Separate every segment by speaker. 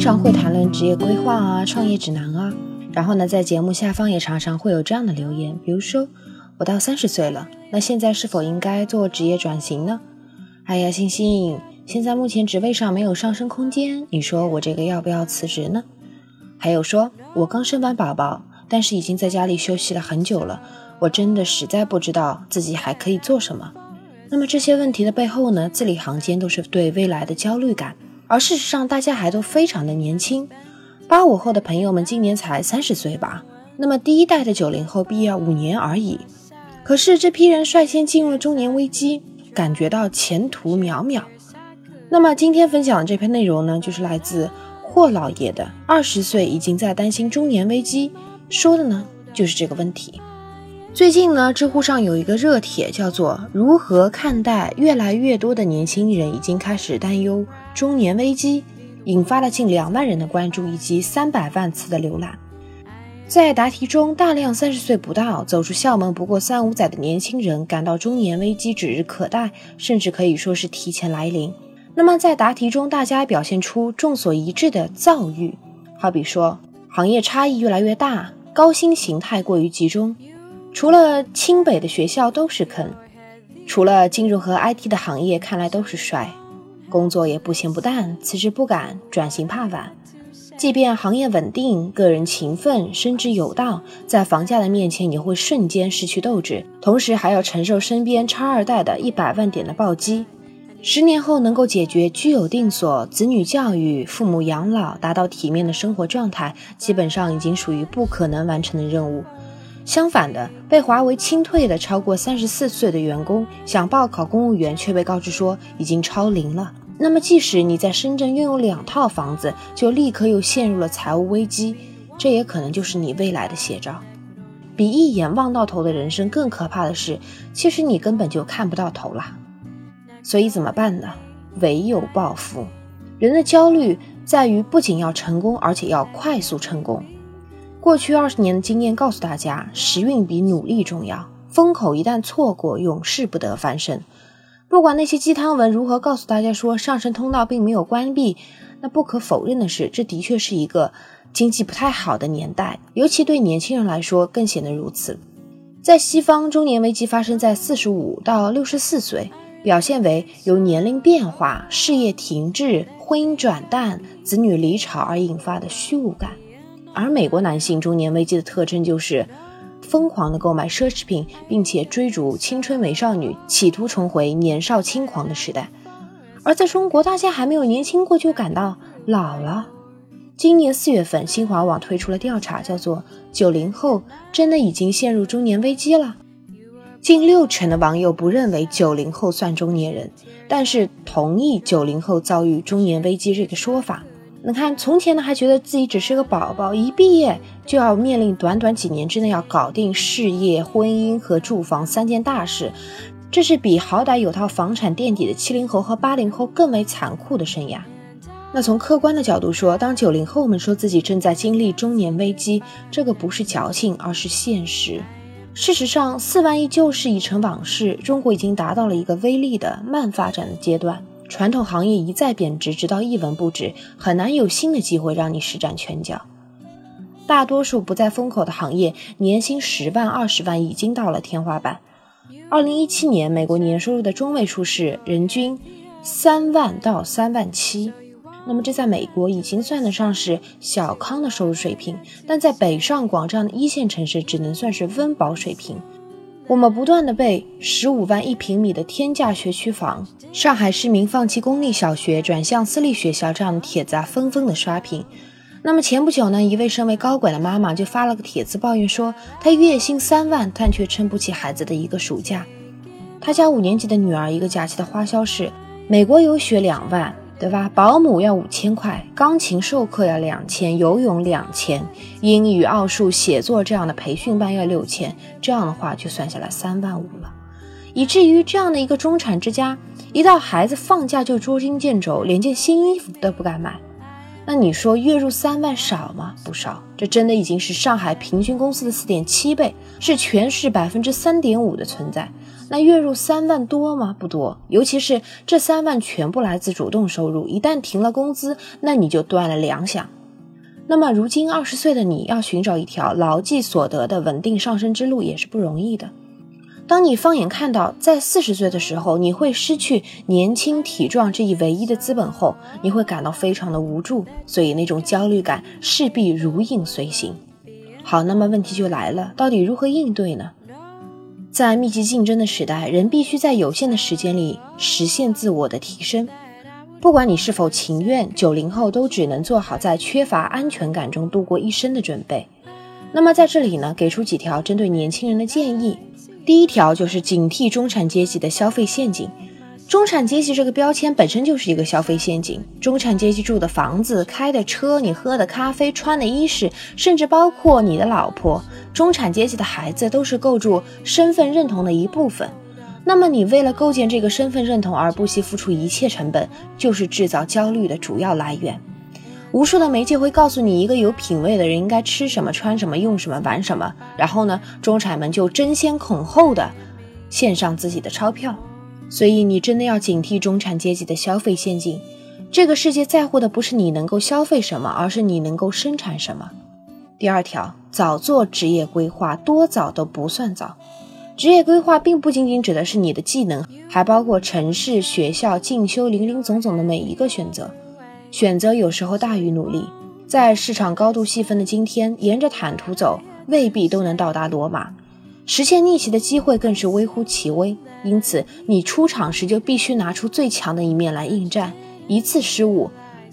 Speaker 1: 常会谈论职业规划啊、创业指南啊。然后呢，在节目下方也常常会有这样的留言，比如说我到三十岁了，那现在是否应该做职业转型呢？哎呀，星星，现在目前职位上没有上升空间，你说我这个要不要辞职呢？还有说我刚生完宝宝，但是已经在家里休息了很久了，我真的实在不知道自己还可以做什么。那么这些问题的背后呢，字里行间都是对未来的焦虑感，而事实上大家还都非常的年轻。八五后的朋友们今年才三十岁吧？那么第一代的九零后毕业五年而已。可是这批人率先进入了中年危机，感觉到前途渺渺。那么今天分享的这篇内容呢，就是来自霍老爷的《二十岁已经在担心中年危机》，说的呢就是这个问题。最近呢，知乎上有一个热帖，叫做“如何看待越来越多的年轻人已经开始担忧中年危机”。引发了近两万人的关注以及三百万次的浏览。在答题中，大量三十岁不到、走出校门不过三五载的年轻人感到中年危机指日可待，甚至可以说是提前来临。那么，在答题中，大家表现出众所一致的躁郁，好比说行业差异越来越大，高薪形态过于集中，除了清北的学校都是坑，除了金融和 IT 的行业看来都是衰。工作也不咸不淡，辞职不敢，转型怕晚。即便行业稳定，个人勤奋，升职有道，在房价的面前也会瞬间失去斗志，同时还要承受身边差二代的一百万点的暴击。十年后能够解决居有定所、子女教育、父母养老，达到体面的生活状态，基本上已经属于不可能完成的任务。相反的，被华为清退的超过三十四岁的员工，想报考公务员，却被告知说已经超龄了。那么，即使你在深圳拥有两套房子，就立刻又陷入了财务危机，这也可能就是你未来的写照。比一眼望到头的人生更可怕的是，其实你根本就看不到头啦。所以怎么办呢？唯有报复。人的焦虑在于不仅要成功，而且要快速成功。过去二十年的经验告诉大家，时运比努力重要。风口一旦错过，永世不得翻身。不管那些鸡汤文如何告诉大家说上升通道并没有关闭，那不可否认的是，这的确是一个经济不太好的年代，尤其对年轻人来说更显得如此。在西方，中年危机发生在四十五到六十四岁，表现为由年龄变化、事业停滞、婚姻转淡、子女离巢而引发的虚无感；而美国男性中年危机的特征就是。疯狂的购买奢侈品，并且追逐青春美少女，企图重回年少轻狂的时代。而在中国，大家还没有年轻过就感到老了。今年四月份，新华网推出了调查，叫做“九零后真的已经陷入中年危机了”。近六成的网友不认为九零后算中年人，但是同意九零后遭遇中年危机这个说法。你看，从前呢还觉得自己只是个宝宝，一毕业就要面临短短几年之内要搞定事业、婚姻和住房三件大事，这是比好歹有套房产垫底的七零后和八零后更为残酷的生涯。那从客观的角度说，当九零后们说自己正在经历中年危机，这个不是矫情，而是现实。事实上，四万亿旧事已成往事，中国已经达到了一个微利的慢发展的阶段。传统行业一再贬值，直到一文不值，很难有新的机会让你施展拳脚。大多数不在风口的行业，年薪十万、二十万已经到了天花板。二零一七年，美国年收入的中位数是人均三万到三万七，那么这在美国已经算得上是小康的收入水平，但在北上广这样的一线城市，只能算是温饱水平。我们不断的被十五万一平米的天价学区房、上海市民放弃公立小学转向私立学校这样的帖子啊，纷纷的刷屏。那么前不久呢，一位身为高管的妈妈就发了个帖子，抱怨说她月薪三万，但却撑不起孩子的一个暑假。她家五年级的女儿一个假期的花销是美国游学两万。对吧？保姆要五千块，钢琴授课要两千，游泳两千，英语、奥数、写作这样的培训班要六千，这样的话就算下来三万五了。以至于这样的一个中产之家，一到孩子放假就捉襟见肘，连件新衣服都不敢买。那你说月入三万少吗？不少，这真的已经是上海平均工资的四点七倍，是全市百分之三点五的存在。那月入三万多吗？不多，尤其是这三万全部来自主动收入，一旦停了工资，那你就断了粮饷。那么如今二十岁的你要寻找一条牢记所得的稳定上升之路也是不容易的。当你放眼看到在四十岁的时候你会失去年轻体壮这一唯一的资本后，你会感到非常的无助，所以那种焦虑感势必如影随形。好，那么问题就来了，到底如何应对呢？在密集竞争的时代，人必须在有限的时间里实现自我的提升。不管你是否情愿，九零后都只能做好在缺乏安全感中度过一生的准备。那么在这里呢，给出几条针对年轻人的建议。第一条就是警惕中产阶级的消费陷阱。中产阶级这个标签本身就是一个消费陷阱。中产阶级住的房子、开的车、你喝的咖啡、穿的衣饰，甚至包括你的老婆，中产阶级的孩子，都是构筑身份认同的一部分。那么，你为了构建这个身份认同而不惜付出一切成本，就是制造焦虑的主要来源。无数的媒介会告诉你，一个有品位的人应该吃什么、穿什么、用什么、玩什么，然后呢，中产们就争先恐后的献上自己的钞票。所以，你真的要警惕中产阶级的消费陷阱。这个世界在乎的不是你能够消费什么，而是你能够生产什么。第二条，早做职业规划，多早都不算早。职业规划并不仅仅指的是你的技能，还包括城市、学校、进修，林林总总的每一个选择。选择有时候大于努力。在市场高度细分的今天，沿着坦途走，未必都能到达罗马。实现逆袭的机会更是微乎其微。因此，你出场时就必须拿出最强的一面来应战。一次失误，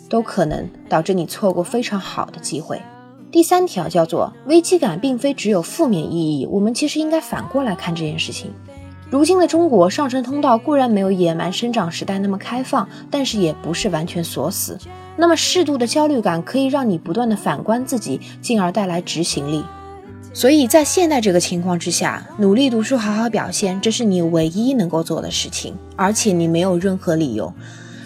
Speaker 1: 都可能导致你错过非常好的机会。第三条叫做危机感，并非只有负面意义。我们其实应该反过来看这件事情。如今的中国上升通道固然没有野蛮生长时代那么开放，但是也不是完全锁死。那么适度的焦虑感可以让你不断的反观自己，进而带来执行力。所以在现在这个情况之下，努力读书，好好表现，这是你唯一能够做的事情，而且你没有任何理由。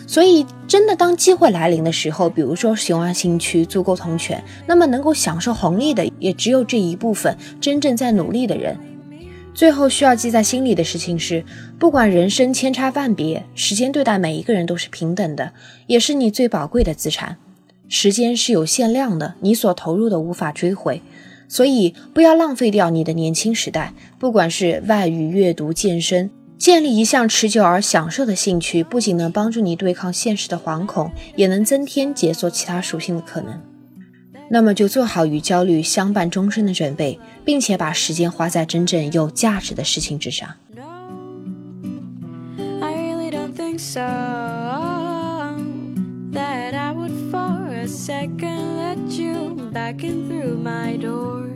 Speaker 1: 所以，真的当机会来临的时候，比如说雄安新区足够同权，那么能够享受红利的也只有这一部分真正在努力的人。最后需要记在心里的事情是，不管人生千差万别，时间对待每一个人都是平等的，也是你最宝贵的资产。时间是有限量的，你所投入的无法追回，所以不要浪费掉你的年轻时代。不管是外语、阅读、健身。建立一项持久而享受的兴趣，不仅能帮助你对抗现实的惶恐，也能增添解锁其他属性的可能。那么就做好与焦虑相伴终身的准备，并且把时间花在真正有价值的事情之上。I really don't think so walking through my door.